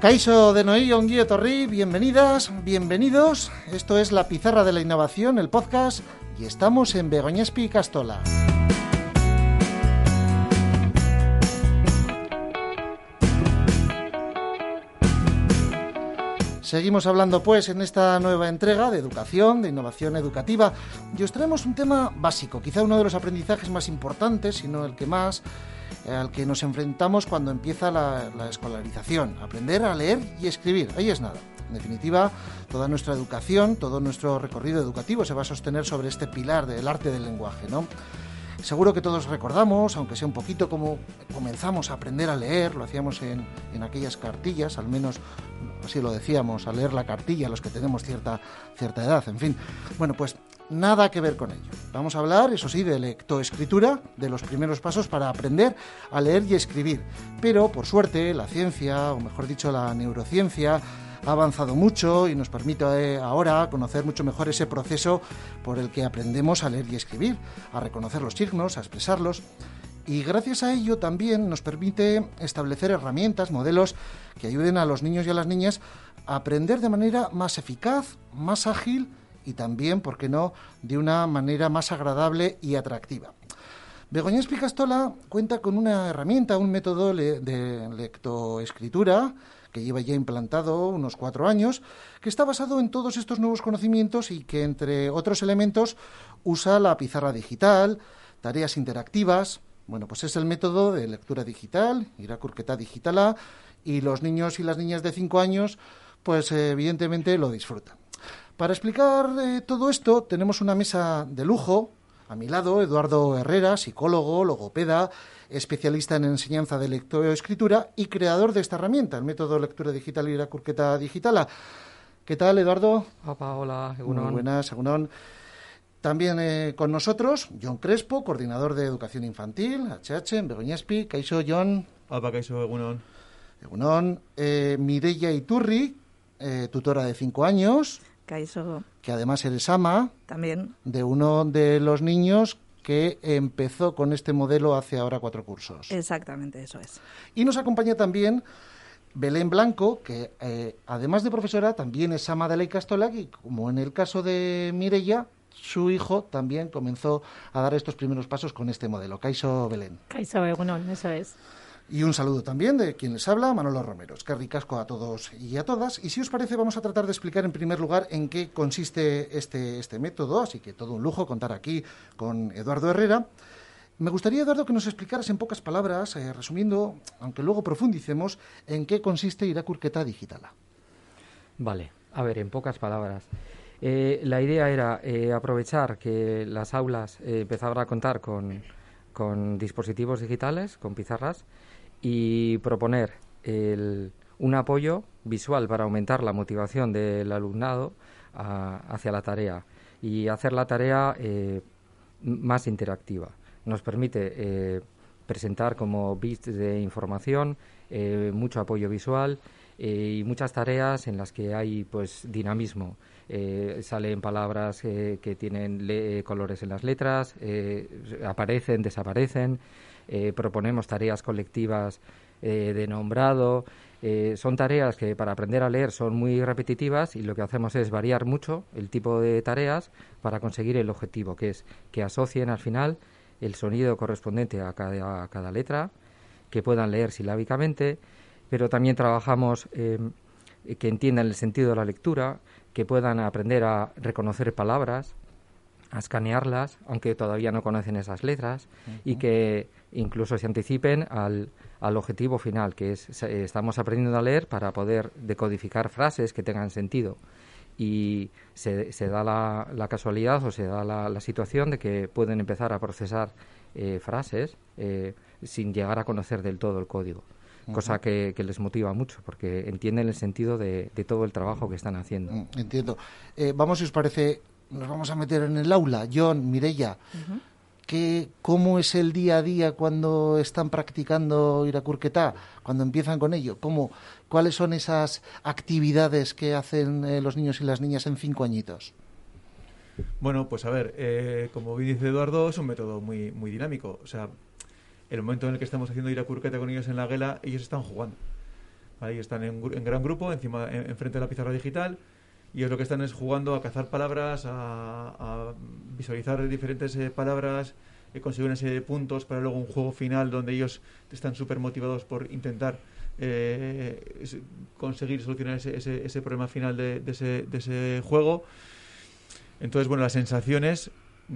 Caiso de Noí, Onguío Torri, bienvenidas, bienvenidos. Esto es La Pizarra de la Innovación, el podcast, y estamos en Begoñespi Castola. Seguimos hablando pues en esta nueva entrega de educación, de innovación educativa, y os traemos un tema básico, quizá uno de los aprendizajes más importantes, si no el que más, eh, al que nos enfrentamos cuando empieza la, la, escolarización, aprender a leer y escribir. Ahí es nada. En definitiva, toda nuestra educación, todo nuestro recorrido educativo se va a sostener sobre este pilar del arte del lenguaje, ¿no? Seguro que todos recordamos, aunque sea un poquito, cómo comenzamos a aprender a leer, lo hacíamos en, en aquellas cartillas, al menos así lo decíamos, a leer la cartilla, los que tenemos cierta, cierta edad, en fin. Bueno, pues nada que ver con ello. Vamos a hablar, eso sí, de lectoescritura, de los primeros pasos para aprender a leer y escribir. Pero, por suerte, la ciencia, o mejor dicho, la neurociencia, ha avanzado mucho y nos permite eh, ahora conocer mucho mejor ese proceso por el que aprendemos a leer y escribir, a reconocer los signos, a expresarlos. Y gracias a ello también nos permite establecer herramientas, modelos que ayuden a los niños y a las niñas a aprender de manera más eficaz, más ágil y también, ¿por qué no?, de una manera más agradable y atractiva. Begoña Picastola cuenta con una herramienta, un método de lectoescritura que lleva ya implantado unos cuatro años, que está basado en todos estos nuevos conocimientos y que, entre otros elementos, usa la pizarra digital, tareas interactivas. Bueno, pues es el método de lectura digital, Irakurketa Digitala, y los niños y las niñas de cinco años, pues evidentemente lo disfrutan. Para explicar eh, todo esto, tenemos una mesa de lujo. A mi lado, Eduardo Herrera, psicólogo, logopeda, especialista en enseñanza de lectoescritura y creador de esta herramienta, el método lectura digital y la curqueta digitala. ¿Qué tal, Eduardo? Opa, hola, Egunon. Muy buenas, Egunon. También eh, con nosotros, John Crespo, coordinador de educación infantil, HH, en Begoñaspi. Caixo, John. Opa, Caixo, Egunon. Egunon. Eh, Mireia Iturri, eh, tutora de cinco años. Que además eres ama. También. De uno de los niños que empezó con este modelo hace ahora cuatro cursos. Exactamente, eso es. Y nos acompaña también Belén Blanco, que eh, además de profesora también es ama de ley Castola y como en el caso de Mirella, su hijo también comenzó a dar estos primeros pasos con este modelo. Caiso Belén. Caiso Begunón, eso es. Y un saludo también de quien les habla, Manolo Romero. Es que ricasco a todos y a todas. Y si os parece, vamos a tratar de explicar en primer lugar en qué consiste este, este método. Así que todo un lujo contar aquí con Eduardo Herrera. Me gustaría, Eduardo, que nos explicaras en pocas palabras, eh, resumiendo, aunque luego profundicemos, en qué consiste Irakurketa Digitala. Vale, a ver, en pocas palabras. Eh, la idea era eh, aprovechar que las aulas empezaban a contar con, con dispositivos digitales, con pizarras, y proponer el, un apoyo visual para aumentar la motivación del alumnado a, hacia la tarea y hacer la tarea eh, más interactiva. Nos permite eh, presentar como bits de información, eh, mucho apoyo visual eh, y muchas tareas en las que hay pues dinamismo. Salen palabras que tienen colores en las letras, aparecen, desaparecen, eh, proponemos tareas colectivas eh, de nombrado. Eh, son tareas que para aprender a leer son muy repetitivas y lo que hacemos es variar mucho el tipo de tareas para conseguir el objetivo, que es que asocien al final el sonido correspondiente a cada, a cada letra, que puedan leer silábicamente, pero también trabajamos eh, que entiendan el sentido de la lectura, que puedan aprender a reconocer palabras, a escanearlas, aunque todavía no conocen esas letras, uh -huh. y que incluso se anticipen al, al objetivo final, que es estamos aprendiendo a leer para poder decodificar frases que tengan sentido. y se, se da la, casualidad o se da la, situación de que pueden empezar a procesar eh, frases eh, sin llegar a conocer del todo el código. Cosa que, les motiva mucho porque entienden el sentido de, todo el trabajo que están haciendo. Mm, entiendo. Eh, vamos, si os parece, nos vamos a meter en el aula. John, Mirella, ¿cómo es el día a día cuando están practicando Irakurketa? Cuando empiezan con ello, ¿cómo, ¿cuáles son esas actividades que hacen eh, los niños y las niñas en cinco añitos? Bueno, pues a ver, eh, como bien dice Eduardo, es un método muy, muy dinámico. O sea, el momento en el que estamos haciendo Irakurketa con ellos en la guela, ellos están jugando. ¿vale? están en, gran grupo, encima, en, frente de la pizarra digital, y ellos lo que están es jugando a cazar palabras, a, visualizar diferentes eh, palabras, y conseguir una serie de puntos para luego un juego final donde ellos están súper motivados por intentar eh, conseguir solucionar ese, ese, problema final de, ese, de ese juego. Entonces, bueno, las sensaciones mm,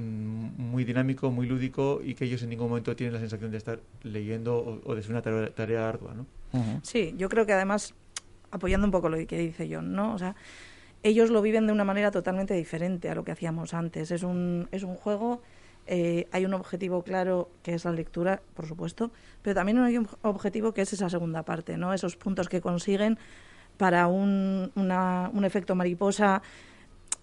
muy dinámico, muy lúdico y que ellos en ningún momento tienen la sensación de estar leyendo o, de ser una tarea, ardua, ¿no? Sí, yo creo que además, apoyando un poco lo que dice John, ¿no? O sea, ellos lo viven de una manera totalmente diferente a lo que hacíamos antes. Es un, es un juego, eh, hay un objetivo claro que es la lectura, por supuesto, pero también hay un objetivo que es esa segunda parte, ¿no? Esos puntos que consiguen para un, un efecto mariposa.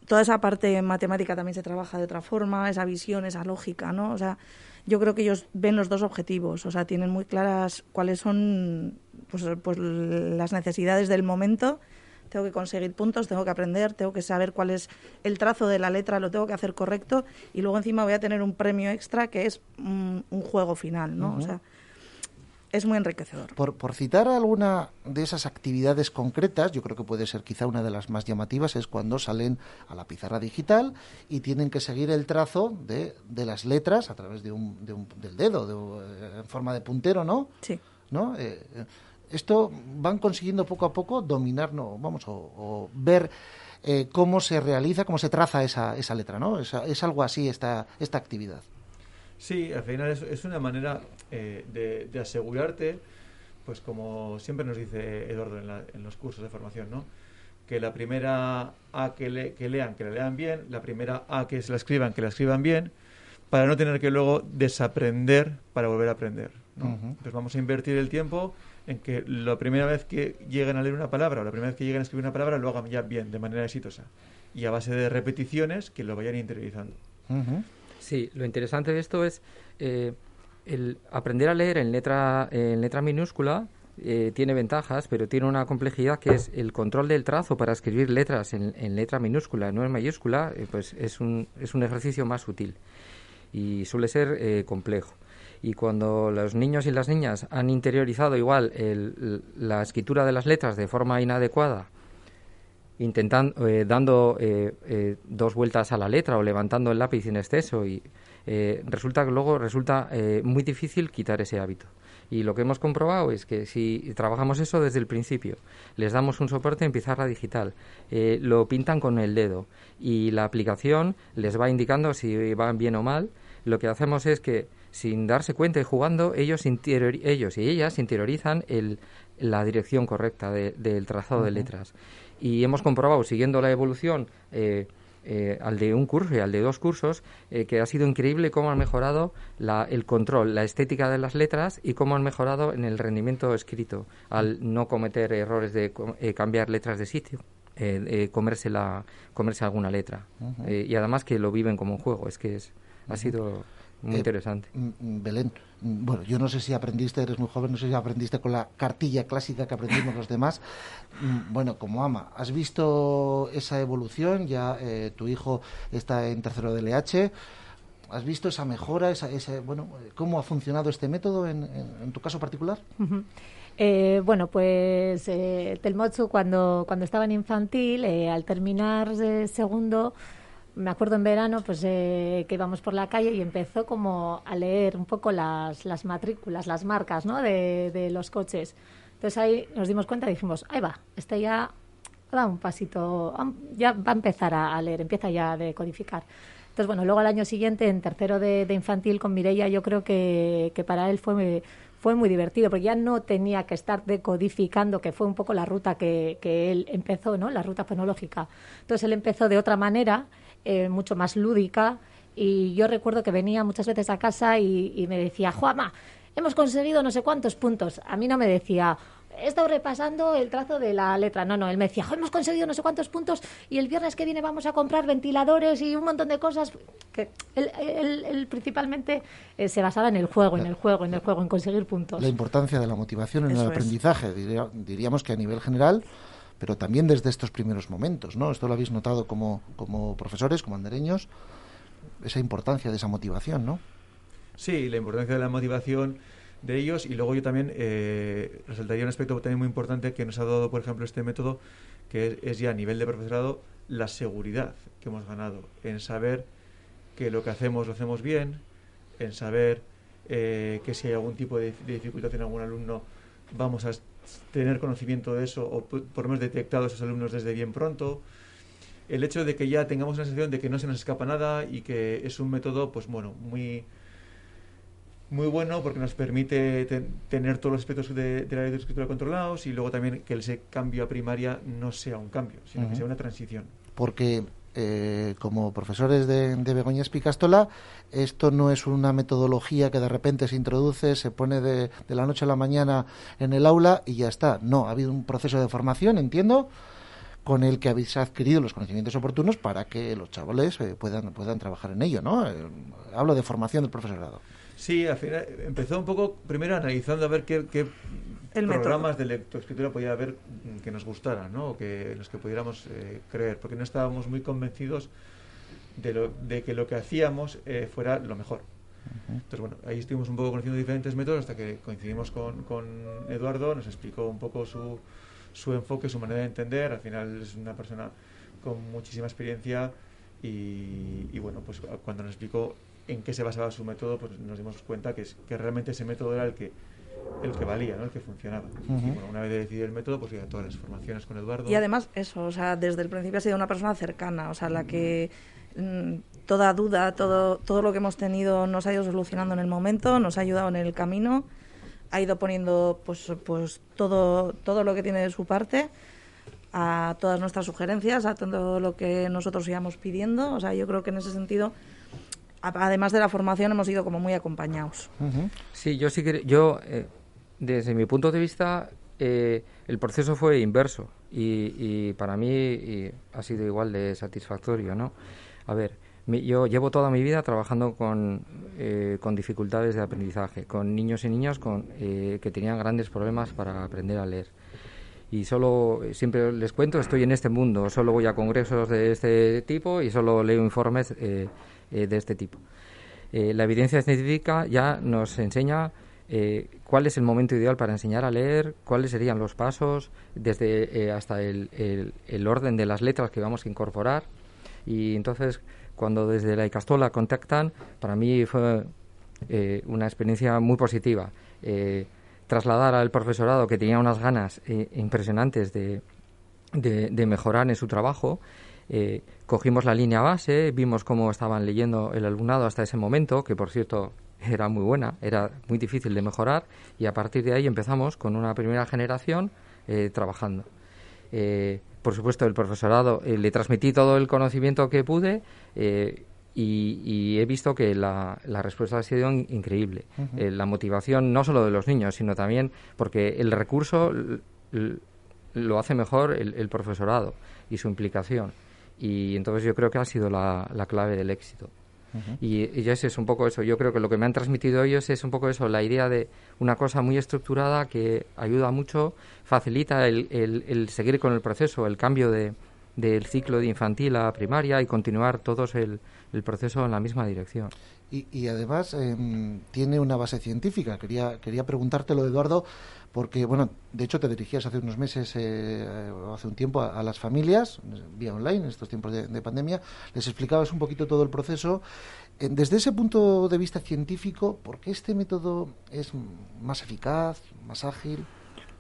Toda esa parte matemática también se trabaja de otra forma, esa visión, esa lógica, ¿no? O sea, yo creo que ellos ven los dos objetivos, o sea, tienen muy claras cuáles son pues, pues las necesidades del momento tengo que conseguir puntos, tengo que aprender, tengo que saber cuál es el trazo de la letra, lo tengo que hacer correcto y luego encima voy a tener un premio extra que es un, juego final, ¿no? O sea, es muy enriquecedor. Por, por, citar alguna de esas actividades concretas, yo creo que puede ser quizá una de las más llamativas, es cuando salen a la pizarra digital y tienen que seguir el trazo de, de las letras a través de un, de un del dedo, de, en forma de puntero, ¿no? Sí. ¿No? Eh, esto van consiguiendo poco a poco dominar, no, vamos, o, ver eh, cómo se realiza, cómo se traza esa, esa letra, ¿no? Es, es algo así esta, esta actividad. Sí, al final es, una manera eh, de, asegurarte, pues como siempre nos dice Eduardo en, los cursos de formación, ¿no? Que la primera A que, que lean, que la lean bien, la primera A que se la escriban, que la escriban bien, para no tener que luego desaprender para volver a aprender. Entonces vamos a invertir el tiempo en que la primera vez que lleguen a leer una palabra o la primera vez que lleguen a escribir una palabra lo hagan ya bien, de manera exitosa. Y a base de repeticiones que lo vayan interiorizando. Sí, lo interesante de esto es eh, el aprender a leer en letra, en letra minúscula. Eh, tiene ventajas, pero tiene una complejidad que es el control del trazo para escribir letras en, letra minúscula, no en mayúscula, eh, pues es un, es un ejercicio más útil y suele ser complejo y cuando los niños y las niñas han interiorizado igual la escritura de las letras de forma inadecuada, intentando eh, dando eh, eh, dos vueltas a la letra o levantando el lápiz en exceso y resulta que luego resulta muy difícil quitar ese hábito. Y lo que hemos comprobado es que si trabajamos eso desde el principio, les damos un soporte en pizarra digital, lo pintan con el dedo y la aplicación les va indicando si van bien o mal, lo que hacemos es que sin darse cuenta y jugando, ellos, ellos y ellas interiorizan el, la dirección correcta del trazado de letras. Y hemos comprobado, siguiendo la evolución eh, eh, al de un curso y al de dos cursos, eh, que ha sido increíble cómo han mejorado la, el control, la estética de las letras y cómo han mejorado en el rendimiento escrito, al no cometer errores de cambiar letras de sitio. comerse, la, comerse alguna letra. y además que lo viven como un juego. Es que es, ha sido muy eh, interesante. Mm, mm, Belén, mm, bueno, yo no sé si aprendiste, eres muy joven, no sé si aprendiste con la cartilla clásica que aprendimos los demás. Bueno, como ama, ¿has visto esa evolución? Ya eh, tu hijo está en tercero de LH. ¿Has visto esa mejora? Esa, bueno, ¿Cómo ha funcionado este método en, tu caso particular? Eh, bueno, pues eh, cuando, cuando estaba en infantil, al terminar segundo, me acuerdo en verano pues eh, que íbamos por la calle y empezó como a leer un poco las, las matrículas, las marcas ¿no? de, de, los coches. Entonces ahí nos dimos cuenta y dijimos, ahí va, este ya da un pasito, ya va a empezar a, leer, empieza ya a decodificar. Entonces, bueno, luego al año siguiente, en tercero de, de infantil con Mireia, yo creo que, que para él fue fue muy divertido, porque ya no tenía que estar decodificando, que fue un poco la ruta que, que él empezó, ¿no? La ruta fonológica. Entonces él empezó de otra manera, eh, mucho más lúdica, y yo recuerdo que venía muchas veces a casa y, y me decía, Juama, hemos conseguido no sé cuántos puntos. A mí no me decía, he estado repasando el trazo de la letra. No, no, él me decía, hemos conseguido no sé cuántos puntos y el viernes que viene vamos a comprar ventiladores y un montón de cosas. Que él, él- él principalmente eh, se basaba en el juego, en el juego, en el juego, en conseguir puntos. La importancia de la motivación en Eso el aprendizaje, diría- diríamos que a nivel general, pero también desde estos primeros momentos, ¿no? Esto lo habéis notado como, como profesores, como andereños, esa importancia de esa motivación, ¿no? Sí, la importancia de la motivación de ellos y luego yo también eh, resaltaría un aspecto también muy importante que nos ha dado, por ejemplo, este método, que es, es ya a nivel de profesorado la seguridad que hemos ganado en saber que lo que hacemos lo hacemos bien, en saber eh, que si hay algún tipo de, de dificultad en algún alumno vamos a tener conocimiento de eso o por lo menos detectado a esos alumnos desde bien pronto. El hecho de que ya tengamos una sensación de que no se nos escapa nada y que es un método, pues bueno, muy muy bueno porque nos permite te- tener todos los aspectos de, de la escritura controlados y luego también que ese cambio a primaria no sea un cambio, sino que sea una transición. Porque eh, como profesores de, de Begoña Espicastola, esto no es una metodología que de repente se introduce, se pone de, de la noche a la mañana en el aula y ya está. No, ha habido un proceso de formación, entiendo, con el que habéis adquirido los conocimientos oportunos para que los chavales eh, puedan, puedan trabajar en ello, ¿no? Eh, hablo de formación del profesorado. Sí, al final empezó un poco primero analizando a ver qué El método. programas de lectoescritura podía haber mm, que nos gustaran, ¿no? O que en los que pudiéramos eh, creer, porque no estábamos muy convencidos de, lo, de que lo que hacíamos eh, fuera lo mejor. Entonces, bueno, ahí estuvimos un poco conociendo diferentes métodos hasta que coincidimos con, con Eduardo, nos explicó un poco su, su enfoque, su manera de entender. Al final es una persona con muchísima experiencia y, y bueno, pues cuando nos explicó en qué se basaba su método, pues nos dimos cuenta que, es- que realmente ese método era el que el que valía, ¿no? el que funcionaba. Y Ujú. bueno, una vez decidido el método, pues ya todas las formaciones con Eduardo. Y además eso, o sea, desde el principio ha sido una persona cercana, o sea, la que mm, toda duda, todo, todo lo que hemos tenido nos ha ido solucionando en el momento, nos ha ayudado en el camino, ha ido poniendo pues, pues todo, todo lo que tiene de su parte a todas nuestras sugerencias, a todo lo que nosotros íbamos pidiendo. O sea, yo creo que en ese sentido, además de la formación, hemos ido como muy acompañados. Ujú. Sí, yo sí que yo eh, desde mi punto de vista eh, el proceso fue inverso y, y para mí ha sido igual de satisfactorio, ¿no? A ver, mi- yo llevo toda mi vida trabajando con, eh, con dificultades de aprendizaje, con niños y niñas con, eh, que tenían grandes problemas para aprender a leer. Y solo, eh, siempre les cuento, estoy en este mundo, solo voy a congresos de este tipo y solo leo informes eh, eh, de este tipo. La evidencia científica ya nos enseña eh, cuál es el momento ideal para enseñar a leer, cuáles serían los pasos, desde eh, hasta el, el- el orden de las letras que vamos a incorporar. Y entonces, cuando desde la Icastola contactan, para mí fue eh, una experiencia muy positiva. Eh, trasladar al profesorado que tenía unas ganas eh, impresionantes de, de, de mejorar en su trabajo. Eh, cogimos la línea base, vimos cómo estaban leyendo el alumnado hasta ese momento, que por cierto era muy buena, era muy difícil de mejorar, y a partir de ahí empezamos con una primera generación eh, trabajando. Eh, por supuesto, el profesorado eh, le transmití todo el conocimiento que pude y, y he visto que la, la respuesta ha sido in- increíble. La motivación no solo de los niños, sino también porque el recurso lo hace mejor el, el profesorado y su implicación. Y entonces yo creo que ha sido la, la clave del éxito. Y, y ese es un poco eso. Yo creo que lo que me han transmitido ellos es un poco eso, la idea de una cosa muy estructurada que ayuda mucho, facilita el, el- el seguir con el proceso, el cambio de, del ciclo de infantil a primaria y continuar todos el, el proceso en la misma dirección. Y, y además em, tiene una base científica. Quería, quería preguntártelo, Eduardo, porque, bueno, de hecho te dirigías hace unos meses, eh, o hace un tiempo, a, a las familias, vía online, en estos tiempos de, de pandemia. Les explicabas un poquito todo el proceso. Eh, desde ese punto de vista científico, ¿por qué este método es más eficaz, más ágil?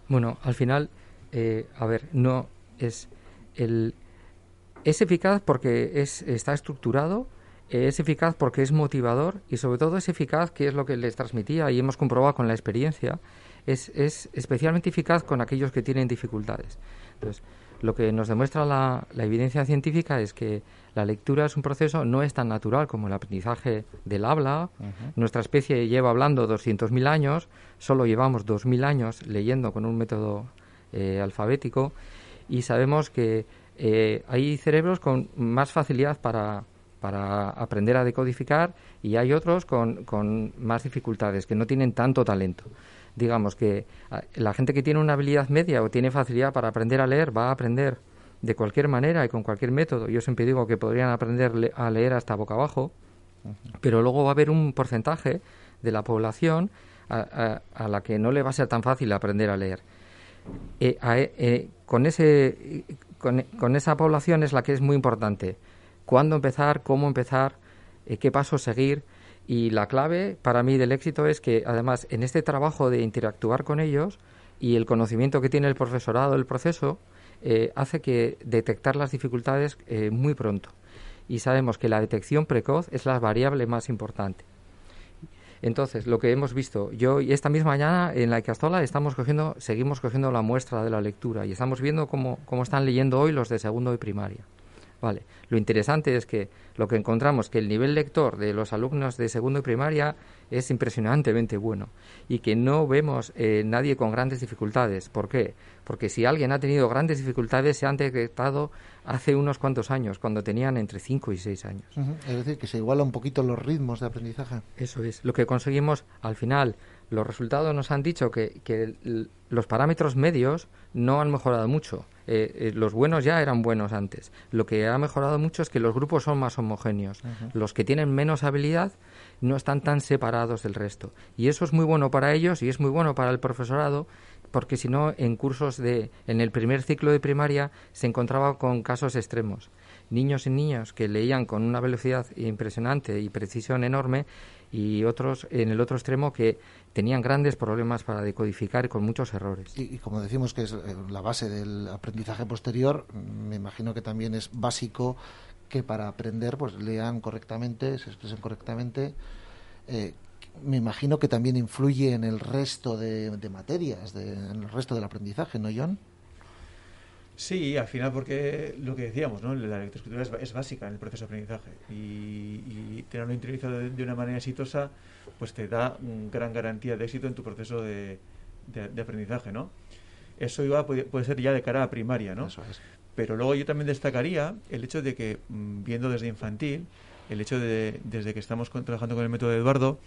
Bueno, al final, eh, a ver, no es el es eficaz porque es está estructurado, es eficaz porque es motivador y sobre todo es eficaz, que es lo que les transmitía y hemos comprobado con la experiencia, es, es especialmente eficaz con aquellos que tienen dificultades. Entonces, lo que nos demuestra la, evidencia científica es que la lectura es un proceso no es tan natural como el aprendizaje del habla. Nuestra especie lleva hablando 200.000 años, solo llevamos 2.000 años leyendo con un método eh, alfabético y sabemos que eh, hay cerebros con más facilidad para, para aprender a decodificar y hay otros con, con más dificultades, que no tienen tanto talento digamos que ah, la gente que tiene una habilidad media o tiene facilidad para aprender a leer va a aprender de cualquier manera y con cualquier método. Yo siempre digo que podrían aprender a leer hasta boca abajo, pero luego va a haber un porcentaje de la población a, la que no le va a ser tan fácil aprender a leer. Eh, eh, con, ese, con, con, esa población es la que es muy importante. ¿Cuándo empezar? ¿Cómo empezar? Eh, ¿Qué pasos seguir? Y la clave para mí del éxito es que, además, en este trabajo de interactuar con ellos y el conocimiento que tiene el profesorado del proceso, eh, hace que detectar las dificultades eh, muy pronto. Y sabemos que la detección precoz es la variable más importante. Entonces, lo que hemos visto, yo y esta misma mañana en la Icastola estamos cogiendo, seguimos cogiendo la muestra de la lectura y estamos viendo cómo, cómo están leyendo hoy los de segundo y primaria. Vale. Lo interesante es que lo que encontramos que el nivel lector de los alumnos de segundo y primaria es impresionantemente bueno y que no vemos eh, nadie con grandes dificultades. ¿Por qué? Porque si alguien ha tenido grandes dificultades se han detectado hace unos cuantos años, cuando tenían entre 5 y 6 años. Es decir, que se iguala un poquito los ritmos de aprendizaje. Eso es. Lo que conseguimos al final, los resultados nos han dicho que, que los parámetros medios no han mejorado mucho eh, eh, los buenos ya eran buenos antes. Lo que ha mejorado mucho es que los grupos son más homogéneos. Los que tienen menos habilidad no están tan separados del resto. Y eso es muy bueno para ellos y es muy bueno para el profesorado porque si no en cursos de en el primer ciclo de primaria se encontraba con casos extremos niños y niñas que leían con una velocidad impresionante y precisión enorme y otros en el otro extremo que tenían grandes problemas para decodificar con muchos errores. Y, como decimos que es eh, la base del aprendizaje posterior, me imagino que también es básico que para aprender pues lean correctamente, se expresen correctamente. Eh, me imagino que también influye en el resto de, materias, en el resto del aprendizaje, ¿no, John? Sí, al final porque lo que decíamos, ¿no? la lectoescritura es, básica en el proceso de aprendizaje y, y tenerlo interiorizado de, una manera exitosa pues te da gran garantía de éxito en tu proceso de, de, aprendizaje, ¿no? Eso iba, puede, ser ya de cara a primaria, ¿no? Pero luego yo también destacaría el hecho de que, mm, viendo desde infantil, el hecho de, desde que estamos trabajando con el método de Eduardo,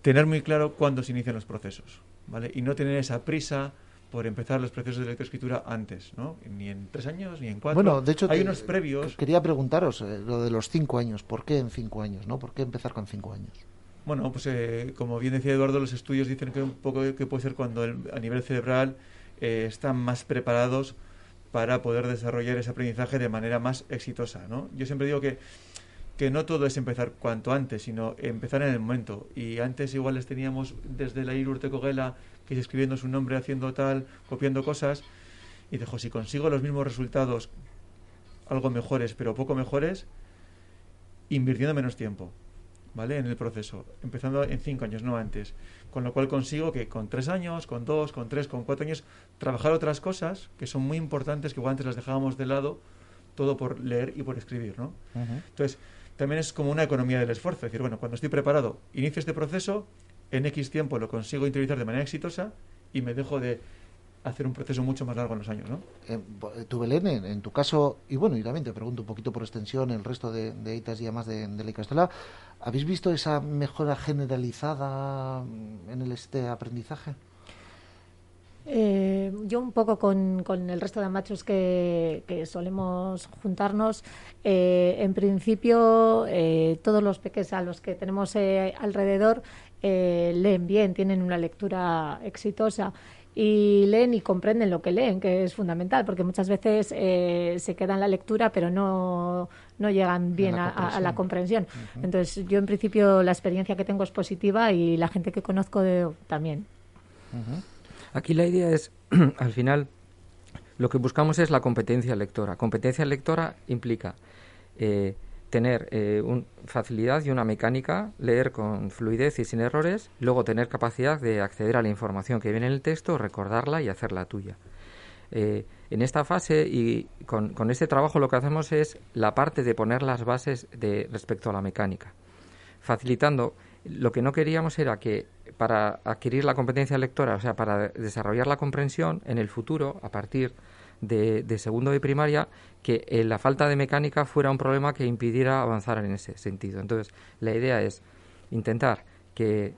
tener muy claro cuándo se inician los procesos, ¿vale? Y no tener esa prisa por empezar los procesos de lectoescritura antes, ¿no? Ni en tres años, ni en cuatro. Bueno, de hecho, hay unos previos. Quería preguntaros eh, lo de los cinco años. ¿Por qué en cinco años, no? ¿Por qué empezar con cinco años? Bueno, pues eh, como bien decía Eduardo, los estudios dicen que un poco que puede ser cuando a nivel cerebral eh, están más preparados para poder desarrollar ese aprendizaje de manera más exitosa, ¿no? Yo siempre digo que que no todo es empezar cuanto antes, sino empezar en el momento. Y antes igual les teníamos desde la Irurte Coguela que es escribiendo su nombre, haciendo tal, copiando cosas, y dijo, si consigo los mismos resultados, algo mejores, pero poco mejores, invirtiendo menos tiempo, ¿vale? En el proceso, empezando en cinco años, no antes. Con lo cual consigo que con tres años, con dos, con tres, con cuatro años, trabajar otras cosas que son muy importantes, que igual antes las dejábamos de lado, todo por leer y por escribir, ¿no? Entonces, también es como una economía del esfuerzo. Es decir, bueno, cuando estoy preparado, inicio este proceso, en X tiempo lo consigo interiorizar de manera exitosa y me dejo de hacer un proceso mucho más largo en los años, ¿no? Eh, eh tu Belén, en, tu caso, y bueno, y también te pregunto un poquito por extensión, el resto de, de ITAS y además de, de la Icastela, ¿habéis visto esa mejora generalizada en el este aprendizaje? Eh, yo un poco con, con, el resto de machos que, que solemos juntarnos, eh, en principio eh, todos los peques a los que tenemos alrededor leen bien, tienen una lectura exitosa y leen y comprenden lo que leen, que es fundamental, porque muchas veces se queda en la lectura pero no, no llegan bien a, la comprensión. Entonces yo en principio la experiencia que tengo es positiva y la gente que conozco también. Aquí la idea es, al final, lo que buscamos es la competencia lectora. Competencia lectora implica eh, tener eh, facilidad y una mecánica, leer con fluidez y sin errores, luego tener capacidad de acceder a la información que viene en el texto, recordarla y hacerla tuya. Eh, en esta fase y con, con, este trabajo lo que hacemos es la parte de poner las bases de, respecto a la mecánica, facilitando. Lo que no queríamos era que para adquirir la competencia lectora, o sea, para desarrollar la comprensión en el futuro, a partir de, segundo de primaria que eh, la falta de mecánica fuera un problema que impidiera avanzar en ese sentido. Entonces, la idea es intentar que,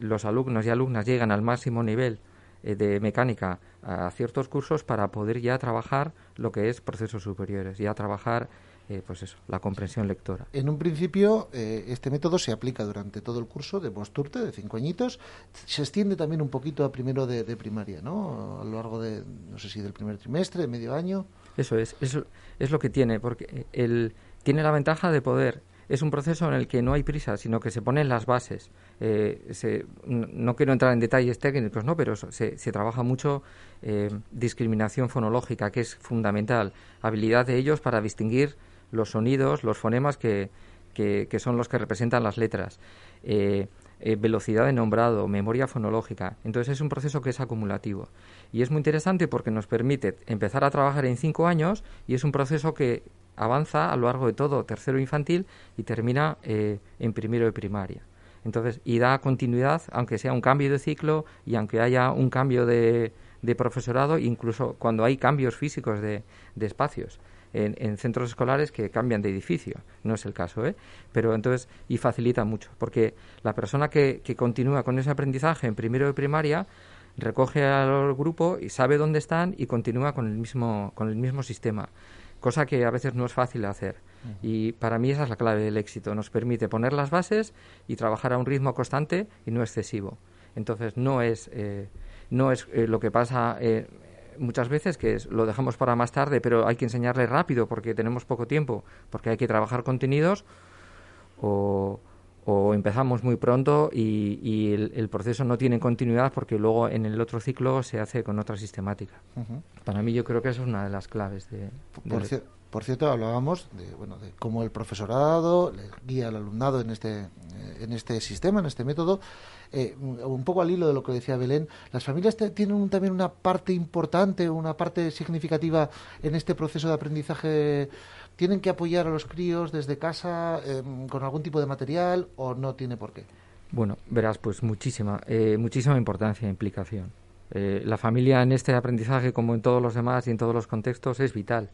los alumnos y alumnas lleguen al máximo nivel eh, de mecánica a ciertos cursos para poder ya trabajar lo que es procesos superiores, ya trabajar eh, pues eso, la comprensión lectora. En un principio, eh, este método se aplica durante todo el curso de Posturte, de cinco añitos. Se extiende también un poquito a primero de, primaria, ¿no? A lo largo de, no sé si del primer trimestre, de medio año. Eso es, eso es lo que tiene, porque el, tiene la ventaja de poder es un proceso en el que no hay prisa, sino que se ponen las bases. Eh, no, quiero entrar en detalles técnicos, ¿no? pero se, se trabaja mucho discriminación fonológica, que es fundamental, habilidad de ellos para distinguir los sonidos, los fonemas que, que, son los que representan las letras. Eh, eh, velocidad de nombrado, memoria fonológica. Entonces es un proceso que es acumulativo. Y es muy interesante porque nos permite empezar a trabajar en cinco años y es un proceso que avanza a lo largo de todo tercero infantil y termina eh, en primero de primaria. Entonces, y da continuidad, aunque sea un cambio de ciclo y aunque haya un cambio de, de profesorado, incluso cuando hay cambios físicos de, de espacios en, centros escolares que cambian de edificio. No es el caso, ¿eh? Pero entonces, y facilita mucho, porque la persona que, que continúa con ese aprendizaje en primero de primaria recoge al grupo y sabe dónde están y continúa con el mismo, con el mismo sistema, cosa que a veces no es fácil hacer. Y para mí esa es la clave del éxito. Nos permite poner las bases y trabajar a un ritmo constante y no excesivo. Entonces no es, eh, no es eh, lo que pasa eh, muchas veces que lo dejamos para más tarde, pero hay que enseñarle rápido porque tenemos poco tiempo, porque hay que trabajar contenidos, o, empezamos muy pronto y, el, proceso no tiene continuidad porque luego en el otro ciclo se hace con otra sistemática. Para mí yo creo que eso es una de las claves de... Por, cierto, hablábamos de, bueno, de cómo el profesorado guía al alumnado en este, eh, en este sistema, en este método. Eh, un poco al hilo de lo que decía Belén, las familias tienen también una parte importante, una parte significativa en este proceso de aprendizaje. ¿Tienen que apoyar a los críos desde casa em, con algún tipo de material o no tiene por qué? Bueno, verás, pues muchísima, eh, muchísima importancia e implicación. Eh, la familia en este aprendizaje, como en todos los demás y en todos los contextos, es vital.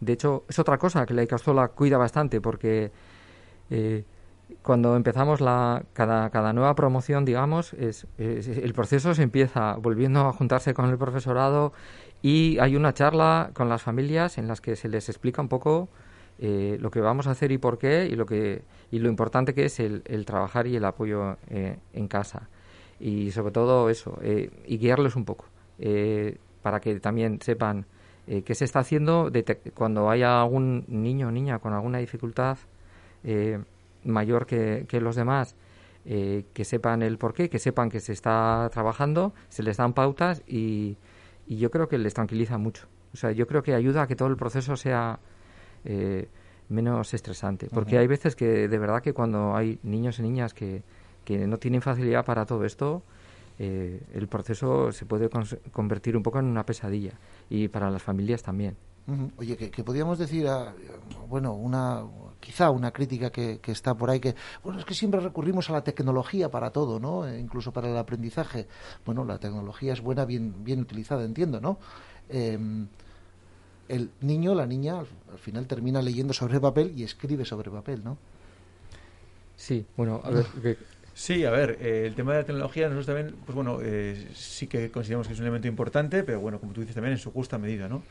De hecho, es otra cosa que la Icastola cuida bastante porque cuando empezamos la, cada, cada nueva promoción, digamos, es, el proceso se empieza volviendo a juntarse con el profesorado y hay una charla con las familias en las que se les explica un poco eh, lo que vamos a hacer y por qué y lo que y lo importante que es el, el trabajar y el apoyo eh, en casa. Y sobre todo eso eh, y guiarles un poco para que también sepan qué se está haciendo cuando haya algún niño o niña con alguna dificultad mayor que, los demás, eh, que sepan el porqué, que sepan que se está trabajando, se les dan pautas y, y, yo creo que les tranquiliza mucho. O sea, yo creo que ayuda a que todo el proceso sea eh, menos estresante. Porque hay veces que de verdad que cuando hay niños y niñas que, que no tienen facilidad para todo esto, eh, el proceso se puede convertir un poco en una pesadilla y para las familias también. Oye, que, podríamos decir, bueno, una quizá una crítica que, está por ahí, que, bueno, es que siempre recurrimos a la tecnología para todo, ¿no? E incluso para el aprendizaje. Bueno, la tecnología es buena, bien, bien utilizada, entiendo, ¿no? Em, el niño, la niña, al final termina leyendo sobre papel y escribe sobre papel, ¿no? Sí, bueno, a ver... Sí, a ver, eh, el tema de la tecnología nosotros también, pues bueno, eh, sí que consideramos que es un elemento importante, pero bueno, como tú dices también en su justa medida, ¿no?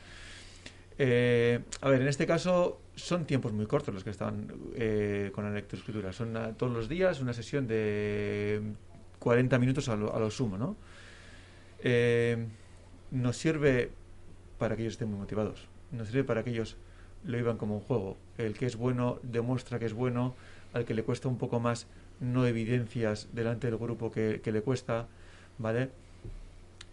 Eh, a ver, en este caso son tiempos muy cortos los que están eh, con la lectoescritura. Son todos los días una sesión de 40 minutos a lo, sumo, ¿no? Eh, nos sirve para que ellos estén muy motivados. Nos sirve para que ellos lo vivan como un juego. El que es bueno demuestra que es bueno. Al que le cuesta un poco más, no evidencias delante del grupo que le cuesta, ¿vale?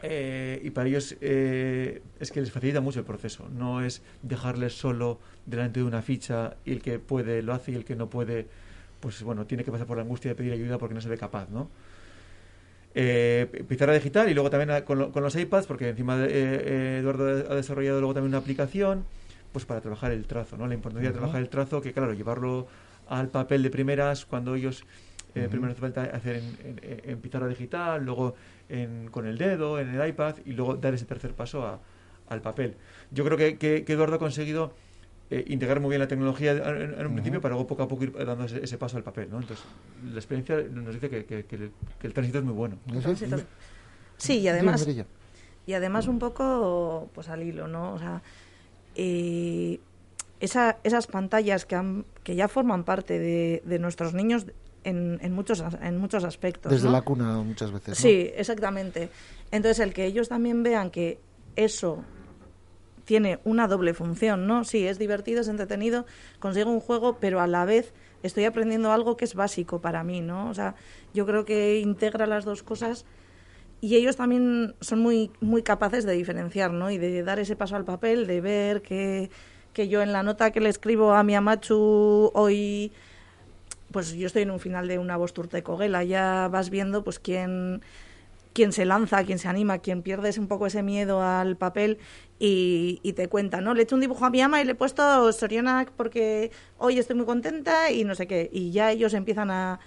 Eh, y para ellos eh, es que les facilita mucho el proceso. No es dejarles solo delante de una ficha y el que puede lo hace y el que no puede, pues bueno, tiene que pasar por la angustia de pedir ayuda porque no se ve capaz, ¿no? Eh, pizarra digital y luego también con, con los iPads, porque encima de, Eduardo ha desarrollado luego también una aplicación pues para trabajar el trazo, ¿no? La importancia de trabajar el trazo, que claro, llevarlo al papel de primeras cuando ellos primero hace falta hacer en, en pizarra digital, luego con el dedo, en el iPad y luego dar ese tercer paso al papel. Yo creo que, que, Eduardo ha conseguido eh, integrar muy bien la tecnología en, un principio para luego poco a poco ir dando ese, paso al papel. ¿no? Entonces, la experiencia nos dice que, que, el, tránsito es muy bueno. Sí, y además, y además un poco pues al hilo, ¿no? O sea, eh, esa, esas pantallas que, han, que ya forman parte de, de nuestros niños en, muchos, en muchos aspectos. Desde la cuna muchas veces. Sí, exactamente. Entonces, el que ellos también vean que eso tiene una doble función, ¿no? Sí, es divertido, es entretenido, consigo un juego, pero a la vez estoy aprendiendo algo que es básico para mí, ¿no? O sea, yo creo que integra las dos cosas y ellos también son muy, muy capaces de diferenciar, ¿no? Y de dar ese paso al papel, de ver que, que yo en la nota que le escribo a mi Amachu hoy pues yo estoy en un final de una Bosturte Coguela, ya vas viendo pues quién quién se lanza, quién se anima, quién pierde un poco ese miedo al papel y, te cuenta, ¿no? Le he hecho un dibujo a mi ama y le he puesto Soriana porque hoy estoy muy contenta y no sé qué. Y ya ellos empiezan a,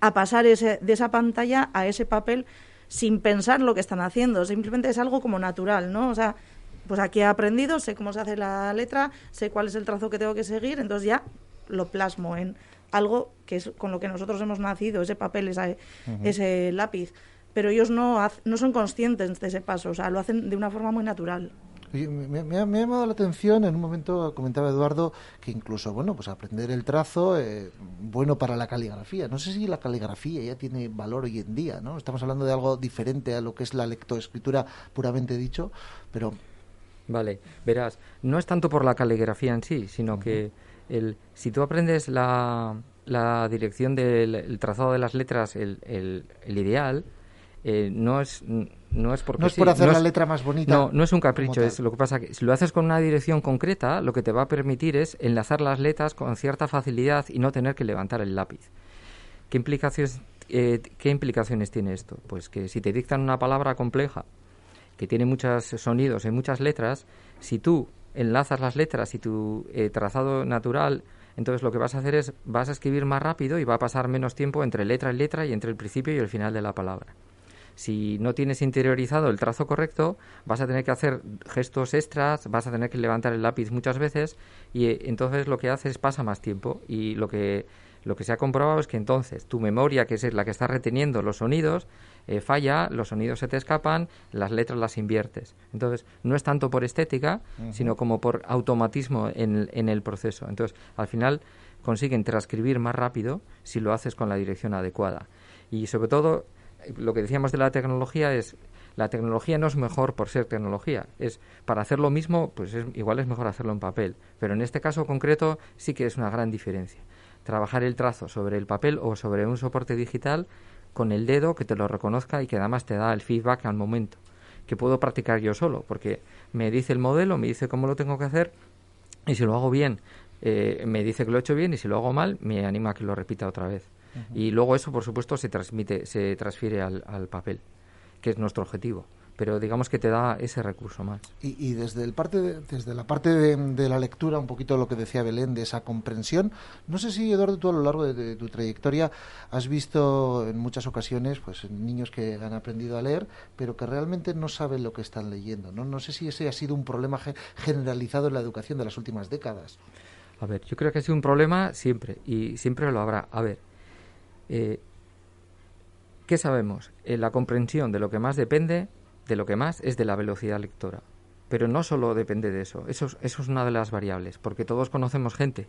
a pasar ese, de esa pantalla a ese papel sin pensar lo que están haciendo. Simplemente es algo como natural, ¿no? O sea, pues aquí he aprendido, sé cómo se hace la letra, sé cuál es el trazo que tengo que seguir, entonces ya lo plasmo en algo que es con lo que nosotros hemos nacido, ese papel, ese lápiz. Pero ellos no, no son conscientes de ese paso, o sea, lo hacen de una forma muy natural. me, ha, llamado la atención, en un momento comentaba Eduardo que incluso, bueno, pues aprender el trazo, eh, bueno para la caligrafía. No sé si la caligrafía ya tiene valor hoy en día, ¿no? Estamos hablando de algo diferente a lo que es la lectoescritura puramente dicho, pero... Vale, verás, no es tanto por la caligrafía en sí, sino que el, si tú aprendes la, la dirección del trazado de las letras, el, el, ideal, eh, no es no es porque no es por hacer la letra más bonita no no es un capricho es lo que pasa que si lo haces con una dirección concreta lo que te va a permitir es enlazar las letras con cierta facilidad y no tener que levantar el lápiz. Qué implicaciones eh, qué implicaciones tiene esto pues que si te dictan una palabra compleja que tiene muchos sonidos y muchas letras si tú enlazas las letras y tu eh, trazado natural, entonces lo que vas a hacer es vas a escribir más rápido y va a pasar menos tiempo entre letra y letra y entre el principio y el final de la palabra. Si no tienes interiorizado el trazo correcto, vas a tener que hacer gestos extras, vas a tener que levantar el lápiz muchas veces y eh, entonces lo que haces pasa más tiempo y lo que lo que se ha comprobado es que entonces tu memoria, que es la que está reteniendo los sonidos, eh, falla, los sonidos se te escapan, las letras las inviertes. Entonces, no es tanto por estética, sino como por automatismo en, en el proceso. Entonces, al final consiguen transcribir más rápido si lo haces con la dirección adecuada. Y sobre todo, lo que decíamos de la tecnología es la tecnología no es mejor por ser tecnología, es para hacer lo mismo, pues igual es mejor hacerlo en papel, pero en este caso concreto sí que es una gran diferencia trabajar el trazo sobre el papel o sobre un soporte digital con el dedo que te lo reconozca y que además te da el feedback al momento, que puedo practicar yo solo, porque me dice el modelo, me dice cómo lo tengo que hacer y si lo hago bien, eh, me dice que lo he hecho bien y si lo hago mal, me anima a que lo repita otra vez. Y luego eso, por supuesto, se transmite, se transfiere al papel, que es nuestro objetivo pero digamos que te da ese recurso más. Y, desde, el parte desde la parte de, la lectura, un poquito lo que decía Belén, de esa comprensión, no sé si, Eduardo, tú a lo largo de, tu trayectoria has visto en muchas ocasiones pues niños que han aprendido a leer, pero que realmente no saben lo que están leyendo. No, no sé si ese ha sido un problema generalizado en la educación de las últimas décadas. A ver, yo creo que ha sido un problema siempre, y siempre lo habrá. A ver, eh, ¿qué sabemos? En la comprensión de lo que más depende de lo que más es de la velocidad lectora. Pero no solo depende de eso, eso, eso es una de las variables, porque todos conocemos gente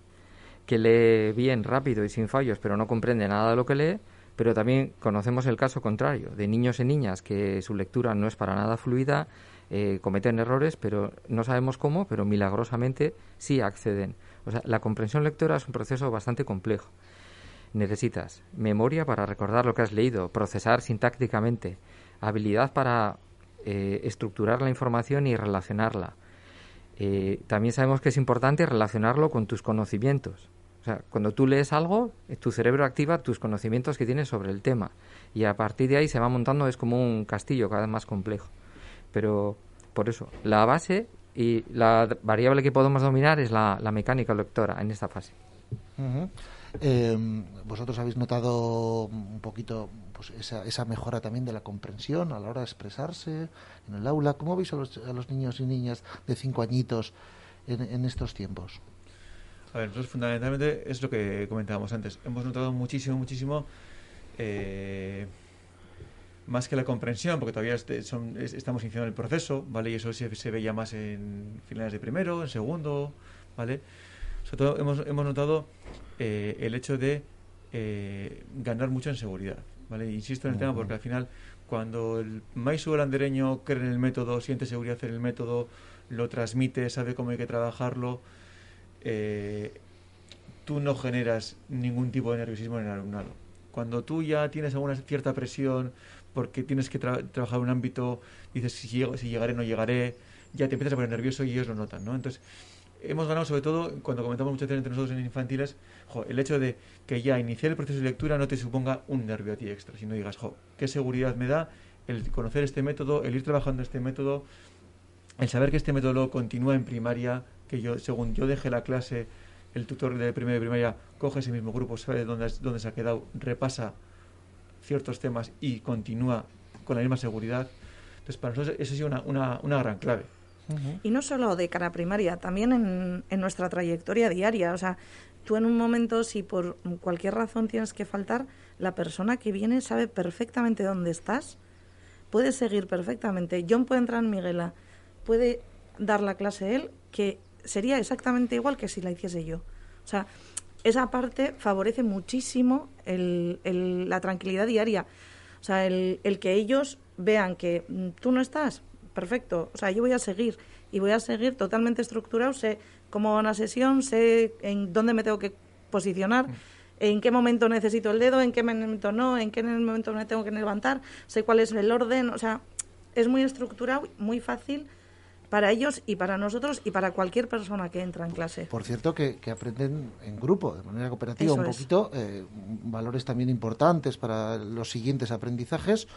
que lee bien, rápido y sin fallos, pero no comprende nada de lo que lee, pero también conocemos el caso contrario, de niños y niñas que su lectura no es para nada fluida, eh, cometen errores, pero no sabemos cómo, pero milagrosamente sí acceden. O sea, la comprensión lectora es un proceso bastante complejo. Necesitas memoria para recordar lo que has leído, procesar sintácticamente, habilidad para eh, estructurar la información y relacionarla. Eh, también sabemos que es importante relacionarlo con tus conocimientos. O sea, cuando tú lees algo, eh, tu cerebro activa tus conocimientos que tienes sobre el tema. Y a partir de ahí se va montando, es como un castillo cada vez más complejo. Pero por eso, la base y la variable que podemos dominar es la, mecánica lectora en esta fase. Em, vosotros habéis notado un poquito pues esa, esa, mejora también de la comprensión a la hora de expresarse en el aula. ¿Cómo veis a los, a los niños y niñas de cinco añitos en, estos tiempos? A ver, nosotros fundamentalmente es lo que comentábamos antes. Hemos notado muchísimo, muchísimo, eh, más que la comprensión, porque todavía este, son, estamos iniciando el proceso, ¿vale? Y eso se, veía más en finales de primero, en segundo, ¿vale? Sobre todo hemos, hemos notado eh, el hecho de eh, ganar mucho en seguridad. ¿Vale? Insisto en el tema porque al final, cuando el maíz andereño cree en el método, siente seguridad en el método, lo transmite, sabe cómo hay que trabajarlo, eh, tú no generas ningún tipo de nerviosismo en el alumnado. Cuando tú ya tienes alguna cierta presión porque tienes que trabajar un ámbito, dices si, si llegaré no llegaré, ya te empiezas a poner nervioso y ellos lo notan, ¿no? Entonces, hemos ganado sobre todo, cuando comentamos muchas veces entre nosotros en infantiles, el hecho de que ya iniciar el proceso de lectura no te suponga un nervio a ti extra, sino digas, jo, qué seguridad me da el conocer este método, el ir trabajando este método, el saber que este método continúa en primaria, que yo, según yo deje la clase, el tutor de primera y primaria coge ese mismo grupo, sabe dónde, dónde se ha quedado, repasa ciertos temas y continúa con la misma seguridad. Entonces, para nosotros eso ha sido una, una gran clave. Y no solo de cara primaria, también en, nuestra trayectoria diaria. O sea, tú en un momento, si por cualquier razón tienes que faltar, la persona que viene sabe perfectamente dónde estás, puede seguir perfectamente. John puede entrar en Miguela, puede dar la clase él, que sería exactamente igual que si la hiciese yo. O sea, esa parte favorece muchísimo el, la tranquilidad diaria. O sea, el, el que ellos vean que mm, tú no estás, perfecto. O sea, yo voy a seguir y voy a seguir totalmente estructurado, sé cómo va una sesión, sé en dónde me tengo que posicionar, en qué momento necesito el dedo, en qué momento no, en qué momento me tengo que levantar, sé cuál es el orden, o sea, es muy estructurado, muy fácil para ellos y para nosotros y para cualquier persona que entra en clase. Por cierto, que, aprenden en grupo, de manera cooperativa, un poquito, eh, valores también importantes para los siguientes aprendizajes.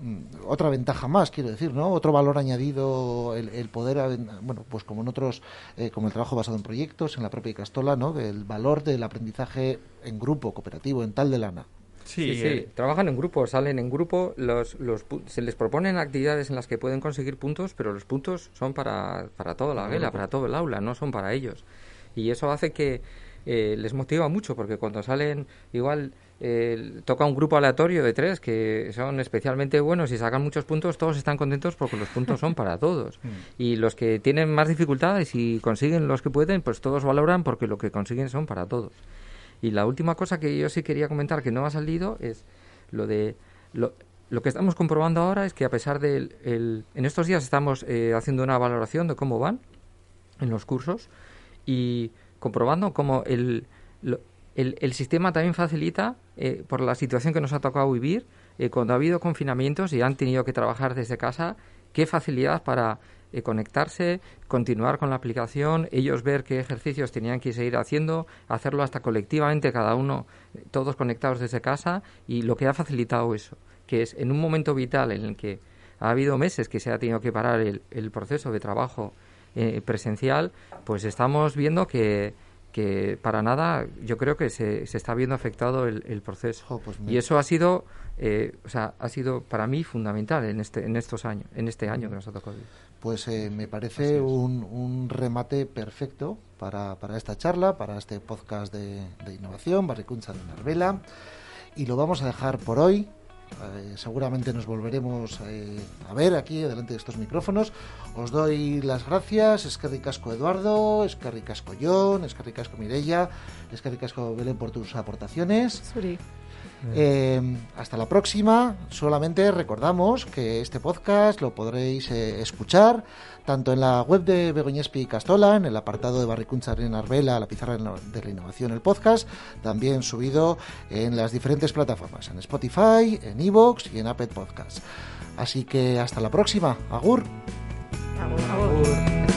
Mm, otra ventaja más, quiero decir, ¿no? Otro valor añadido, el, poder, bueno, pues como en otros, eh, como el trabajo basado en proyectos, en la propia Castola, ¿no? El valor del aprendizaje en grupo, cooperativo, en tal de lana. Sí, sí, eh. trabajan en grupo, salen en grupo, los, los, se les proponen actividades en las que pueden conseguir puntos, pero los puntos son para, para toda la vela, para todo el aula, no son para ellos. Y eso hace que eh, les motiva mucho, porque cuando salen igual toca un grupo aleatorio de tres que son especialmente buenos y sacan muchos puntos, todos están contentos porque los puntos son para todos. Mm. Y los que tienen más dificultades y consiguen los que pueden, pues todos valoran porque lo que consiguen son para todos. Y la última cosa que yo sí quería comentar que no ha salido es lo de... Lo, lo que estamos comprobando ahora es que a pesar de... El, en estos días estamos eh, haciendo una valoración de cómo van en los cursos y comprobando cómo el, el, sistema también facilita, eh, por la situación que nos ha tocado vivir, eh, cuando ha habido confinamientos y han tenido que trabajar desde casa, qué facilidad para eh, conectarse, continuar con la aplicación, ellos ver qué ejercicios tenían que seguir haciendo, hacerlo hasta colectivamente, cada uno, todos conectados desde casa, y lo que ha facilitado eso, que es en un momento vital en el que ha habido meses que se ha tenido que parar el, el proceso de trabajo presencial, pues estamos viendo que, que para nada yo creo que se, se está viendo afectado el, proceso. Pues y eso ha sido eh, o sea ha sido para mí fundamental en este en estos años en este año que nos ha tocado pues eh, me parece un, un, remate perfecto para, para, esta charla para este podcast de, de innovación Barricuncha de Narvela y lo vamos a dejar por hoy eh, seguramente nos volveremos eh, a ver aquí delante de estos micrófonos. Os doy las gracias. Es que Eduardo, es que ricasco John, es Mireia, es que ricasco Belén por tus aportaciones. Eh, hasta la próxima. Solamente recordamos que este podcast lo podréis eh, escuchar tanto en la web de Begoñespi y Castola, en el apartado de Barricuncha en Arbela, la pizarra de la innovación, el podcast, también subido en las diferentes plataformas, en Spotify, en Evox y en Apple Podcasts. Así que hasta la próxima. Agur. Agur.